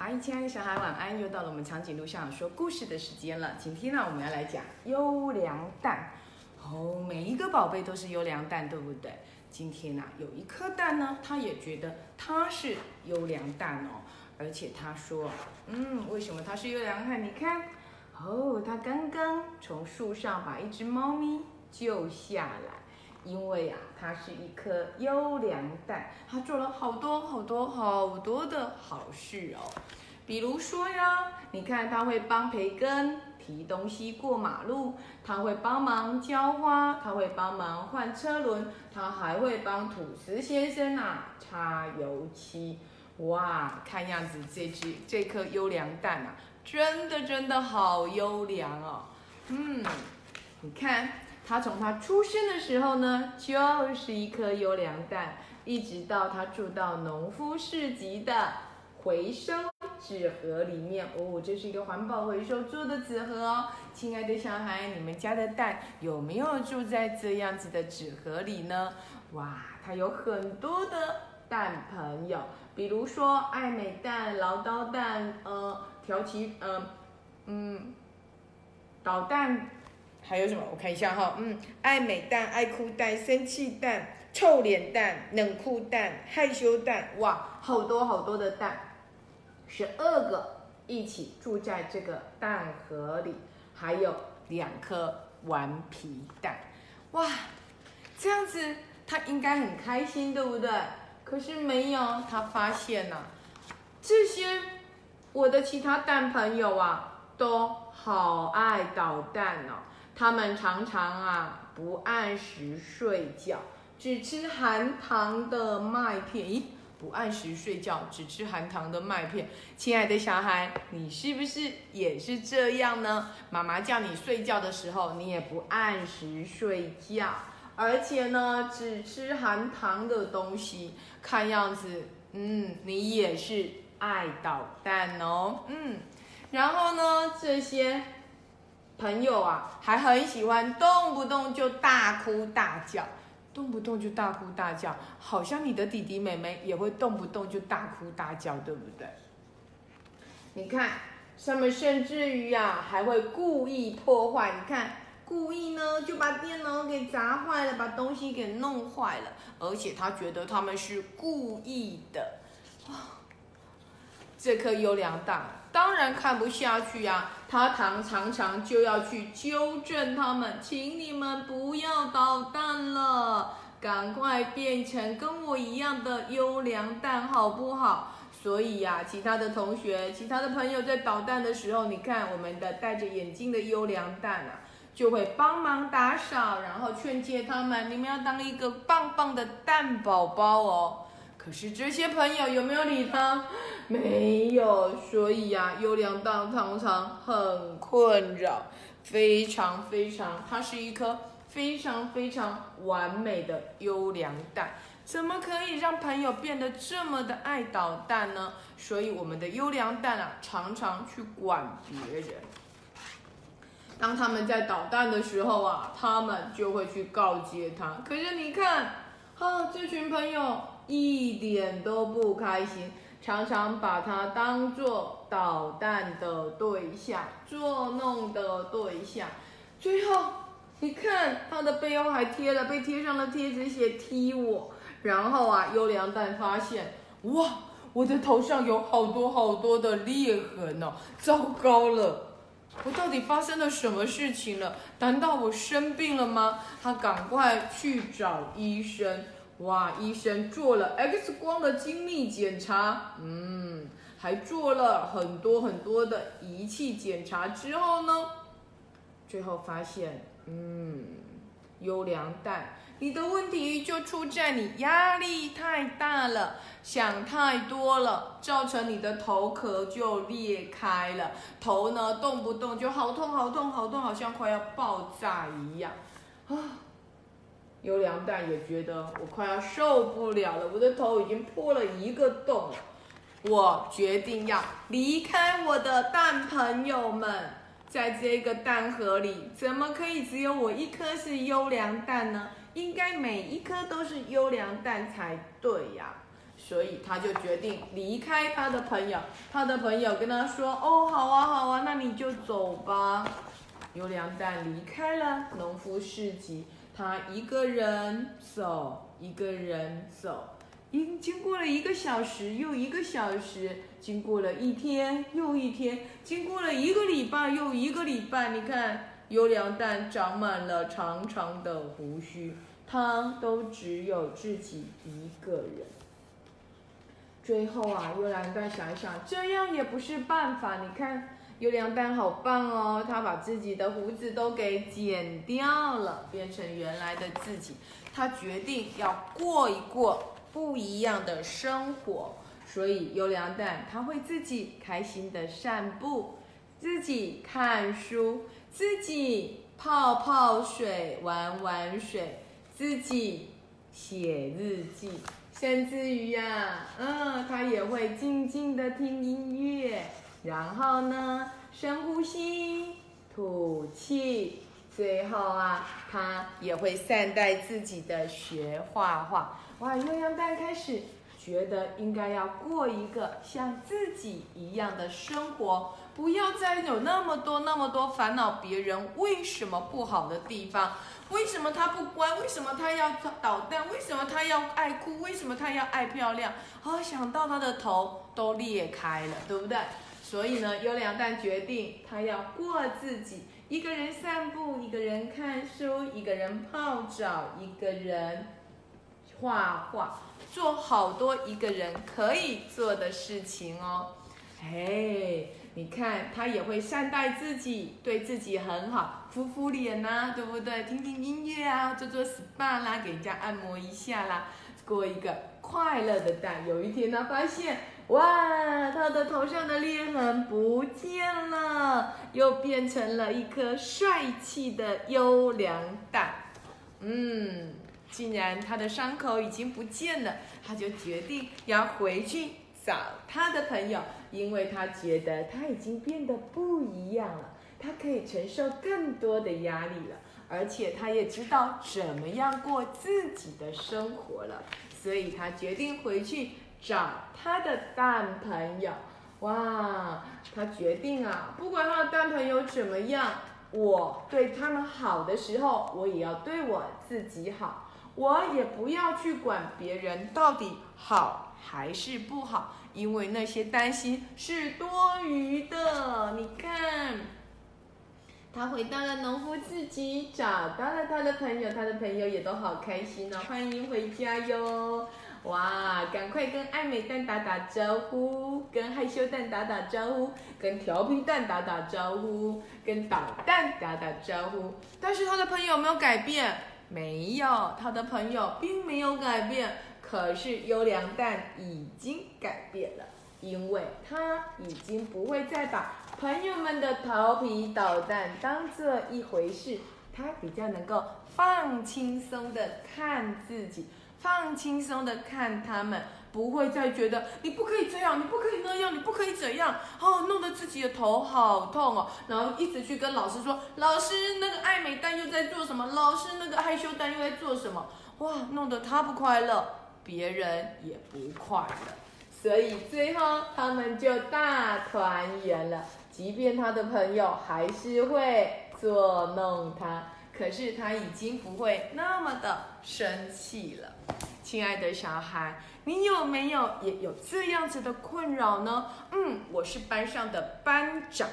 嗨，亲爱的小孩，晚安！又到了我们长颈鹿校长说故事的时间了。今天呢，我们要来讲优良蛋。哦，每一个宝贝都是优良蛋，对不对？今天呢，有一颗蛋呢，他也觉得它是优良蛋哦，而且他说，嗯，为什么它是优良蛋？你看，哦，他刚刚从树上把一只猫咪救下来。因为呀，它是一颗优良蛋，它做了好多好多好多的好事哦。比如说呀，你看它会帮培根提东西过马路，它会帮忙浇花，它会帮忙换车轮，它还会帮吐司先生啊擦油漆。哇，看样子这只这颗优良蛋啊，真的真的好优良哦。嗯，你看。他从他出生的时候呢，就是一颗优良蛋，一直到他住到农夫市集的回收纸盒里面。哦，这是一个环保回收做的纸盒哦。亲爱的小孩，你们家的蛋有没有住在这样子的纸盒里呢？哇，它有很多的蛋朋友，比如说爱美蛋、唠叨蛋、呃，调皮，嗯嗯，捣蛋。还有什么？我看一下哈，嗯，爱美蛋、爱哭蛋、生气蛋、臭脸蛋、冷酷蛋、害羞蛋，哇，好多好多的蛋，十二个一起住在这个蛋盒里，还有两颗顽皮蛋，哇，这样子他应该很开心，对不对？可是没有，他发现呐，这些我的其他蛋朋友啊，都好爱捣蛋哦。他们常常啊不按时睡觉，只吃含糖的麦片。咦，不按时睡觉，只吃含糖的麦片。亲爱的小孩，你是不是也是这样呢？妈妈叫你睡觉的时候，你也不按时睡觉，而且呢，只吃含糖的东西。看样子，嗯，你也是爱捣蛋哦。嗯，然后呢，这些。朋友啊，还很喜欢动不动就大哭大叫，动不动就大哭大叫，好像你的弟弟妹妹也会动不动就大哭大叫，对不对？你看，他们甚至于啊，还会故意破坏。你看，故意呢就把电脑给砸坏了，把东西给弄坏了，而且他觉得他们是故意的。这颗优良蛋当然看不下去呀，他常常常就要去纠正他们，请你们不要捣蛋了，赶快变成跟我一样的优良蛋好不好？所以呀，其他的同学、其他的朋友在捣蛋的时候，你看我们的戴着眼镜的优良蛋啊，就会帮忙打扫，然后劝诫他们，你们要当一个棒棒的蛋宝宝哦。可是这些朋友有没有理他？没有，所以呀，优良蛋常常很困扰，非常非常，它是一颗非常非常完美的优良蛋，怎么可以让朋友变得这么的爱捣蛋呢？所以我们的优良蛋啊，常常去管别人。当他们在捣蛋的时候啊，他们就会去告诫他。可是你看，啊，这群朋友一点都不开心。常常把他当做捣蛋的对象、捉弄的对象，最后你看他的背后还贴了被贴上了贴纸，写踢我。然后啊，优良蛋发现，哇，我的头上有好多好多的裂痕哦！糟糕了，我到底发生了什么事情了？难道我生病了吗？他赶快去找医生。哇！医生做了 X 光的精密检查，嗯，还做了很多很多的仪器检查之后呢，最后发现，嗯，优良蛋，你的问题就出在你压力太大了，想太多了，造成你的头壳就裂开了，头呢动不动就好痛好痛好痛，好像快要爆炸一样，啊！优良蛋也觉得我快要受不了了，我的头已经破了一个洞。我决定要离开我的蛋朋友们，在这个蛋盒里，怎么可以只有我一颗是优良蛋呢？应该每一颗都是优良蛋才对呀。所以他就决定离开他的朋友。他的朋友跟他说：“哦，好啊，好啊，那你就走吧。”优良蛋离开了农夫市集，他一个人走，一个人走，经经过了一个小时又一个小时，经过了一天又一天，经过了一个礼拜又一个礼拜。你看，优良蛋长满了长长的胡须，他都只有自己一个人。最后啊，优良蛋想一想，这样也不是办法。你看。优良蛋好棒哦，他把自己的胡子都给剪掉了，变成原来的自己。他决定要过一过不一样的生活，所以优良蛋他会自己开心的散步，自己看书，自己泡泡水玩玩水，自己写日记，甚至于呀，嗯，他也会静静的听音乐。然后呢，深呼吸，吐气，最后啊，他也会善待自己的学画画。哇，优良蛋开始觉得应该要过一个像自己一样的生活，不要再有那么多那么多烦恼别人为什么不好的地方，为什么他不乖，为什么他要捣蛋，为什么他要爱哭，为什么他要爱漂亮？啊，想到他的头都裂开了，对不对？所以呢，优良蛋决定他要过自己一个人散步，一个人看书，一个人泡澡，一个人画画，做好多一个人可以做的事情哦。嘿，你看他也会善待自己，对自己很好，敷敷脸呐，对不对？听听音乐啊，做做 SPA 啦，给人家按摩一下啦，过一个快乐的蛋。有一天他发现。哇，他的头上的裂痕不见了，又变成了一颗帅气的优良蛋。嗯，既然他的伤口已经不见了，他就决定要回去找他的朋友，因为他觉得他已经变得不一样了，他可以承受更多的压力了，而且他也知道怎么样过自己的生活了，所以他决定回去。找他的蛋朋友，哇！他决定啊，不管他的蛋朋友怎么样，我对他们好的时候，我也要对我自己好，我也不要去管别人到底好还是不好，因为那些担心是多余的。你看，他回到了农夫自己，找到了他的朋友，他的朋友也都好开心哦，欢迎回家哟。哇，赶快跟爱美蛋打打招呼，跟害羞蛋打打招呼，跟调皮蛋打打招呼，跟捣蛋打打招呼。但是他的朋友没有改变，没有，他的朋友并没有改变。可是优良蛋已经改变了，因为他已经不会再把朋友们的调皮捣蛋当做一回事，他比较能够放轻松的看自己。放轻松的看他们，不会再觉得你不可以这样，你不可以那样，你不可以怎样，哦，弄得自己的头好痛哦，然后一直去跟老师说，老师那个爱美蛋又在做什么？老师那个害羞蛋又在做什么？哇，弄得他不快乐，别人也不快乐，所以最后他们就大团圆了。即便他的朋友还是会捉弄他。可是他已经不会那么的生气了，亲爱的小孩，你有没有也有这样子的困扰呢？嗯，我是班上的班长，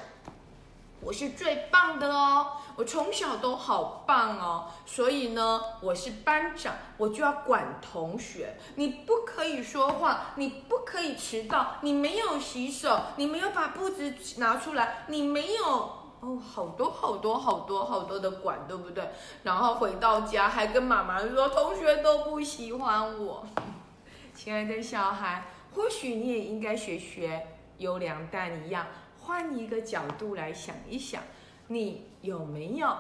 我是最棒的哦，我从小都好棒哦，所以呢，我是班长，我就要管同学，你不可以说话，你不可以迟到，你没有洗手，你没有把布子拿出来，你没有。哦，好多好多好多好多的管，对不对？然后回到家还跟妈妈说，同学都不喜欢我。亲爱的小孩，或许你也应该学学优良蛋一样，换一个角度来想一想，你有没有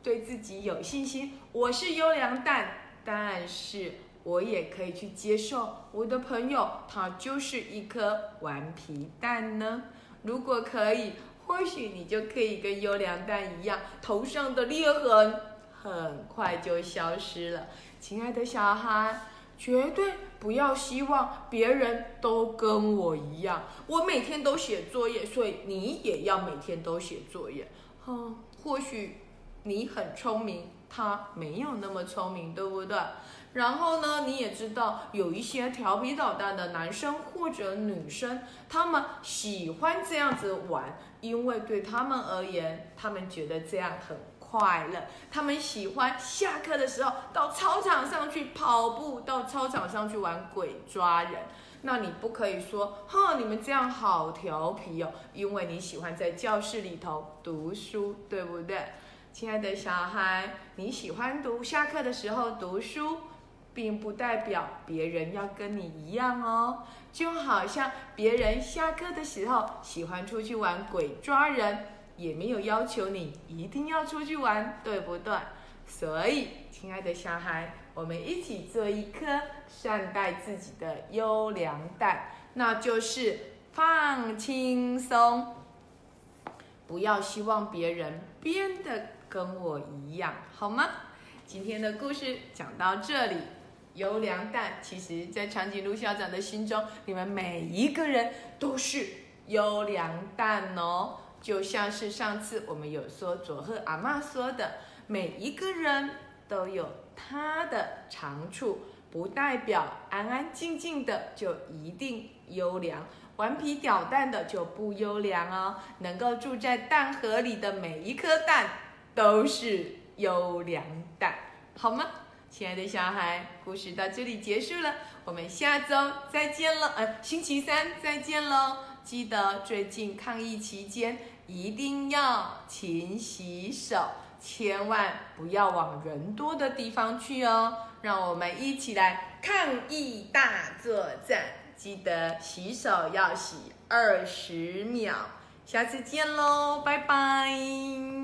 对自己有信心？我是优良蛋，但是我也可以去接受我的朋友，他就是一颗顽皮蛋呢。如果可以。或许你就可以跟优良蛋一样，头上的裂痕很快就消失了。亲爱的小孩，绝对不要希望别人都跟我一样，我每天都写作业，所以你也要每天都写作业。哼，或许你很聪明，他没有那么聪明，对不对？然后呢，你也知道有一些调皮捣蛋的男生或者女生，他们喜欢这样子玩，因为对他们而言，他们觉得这样很快乐。他们喜欢下课的时候到操场上去跑步，到操场上去玩鬼抓人。那你不可以说，哼，你们这样好调皮哦，因为你喜欢在教室里头读书，对不对？亲爱的小孩，你喜欢读下课的时候读书。并不代表别人要跟你一样哦，就好像别人下课的时候喜欢出去玩鬼抓人，也没有要求你一定要出去玩，对不对？所以，亲爱的小孩，我们一起做一颗善待自己的优良蛋，那就是放轻松，不要希望别人变得跟我一样，好吗？今天的故事讲到这里。优良蛋，其实，在长颈鹿校长的心中，你们每一个人都是优良蛋哦。就像是上次我们有说佐贺阿妈说的，每一个人都有他的长处，不代表安安静静的就一定优良，顽皮捣蛋的就不优良哦。能够住在蛋盒里的每一颗蛋，都是优良蛋，好吗？亲爱的小孩，故事到这里结束了，我们下周再见了。呃，星期三再见喽！记得最近抗疫期间一定要勤洗手，千万不要往人多的地方去哦。让我们一起来抗疫大作战，记得洗手要洗二十秒。下次见喽，拜拜。